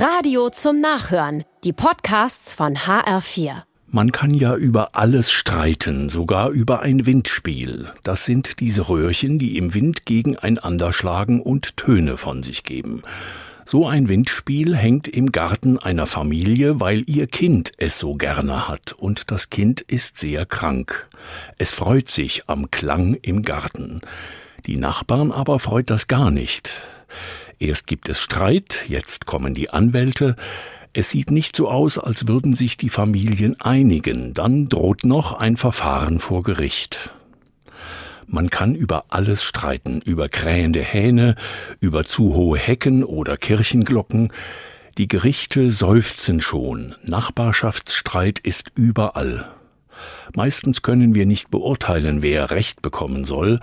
Radio zum Nachhören. Die Podcasts von HR4. Man kann ja über alles streiten, sogar über ein Windspiel. Das sind diese Röhrchen, die im Wind gegeneinander schlagen und Töne von sich geben. So ein Windspiel hängt im Garten einer Familie, weil ihr Kind es so gerne hat, und das Kind ist sehr krank. Es freut sich am Klang im Garten. Die Nachbarn aber freut das gar nicht. Erst gibt es Streit, jetzt kommen die Anwälte, es sieht nicht so aus, als würden sich die Familien einigen, dann droht noch ein Verfahren vor Gericht. Man kann über alles streiten, über krähende Hähne, über zu hohe Hecken oder Kirchenglocken. Die Gerichte seufzen schon, Nachbarschaftsstreit ist überall. Meistens können wir nicht beurteilen, wer Recht bekommen soll.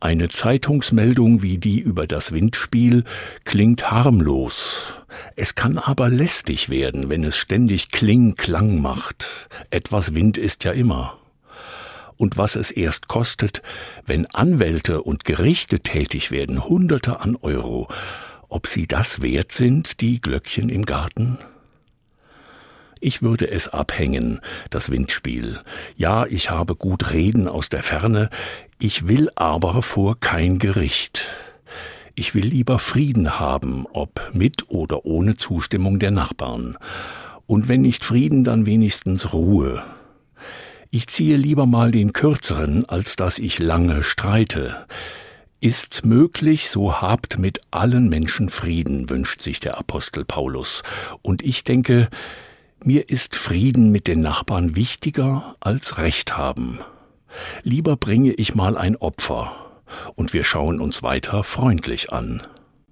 Eine Zeitungsmeldung wie die über das Windspiel klingt harmlos. Es kann aber lästig werden, wenn es ständig Kling-Klang macht. Etwas Wind ist ja immer. Und was es erst kostet, wenn Anwälte und Gerichte tätig werden, Hunderte an Euro, ob sie das wert sind, die Glöckchen im Garten? Ich würde es abhängen, das Windspiel. Ja, ich habe gut Reden aus der Ferne, ich will aber vor kein Gericht. Ich will lieber Frieden haben, ob mit oder ohne Zustimmung der Nachbarn. Und wenn nicht Frieden, dann wenigstens Ruhe. Ich ziehe lieber mal den kürzeren, als dass ich lange streite. Ist's möglich, so habt mit allen Menschen Frieden, wünscht sich der Apostel Paulus. Und ich denke, mir ist Frieden mit den Nachbarn wichtiger als Recht haben. Lieber bringe ich mal ein Opfer, und wir schauen uns weiter freundlich an.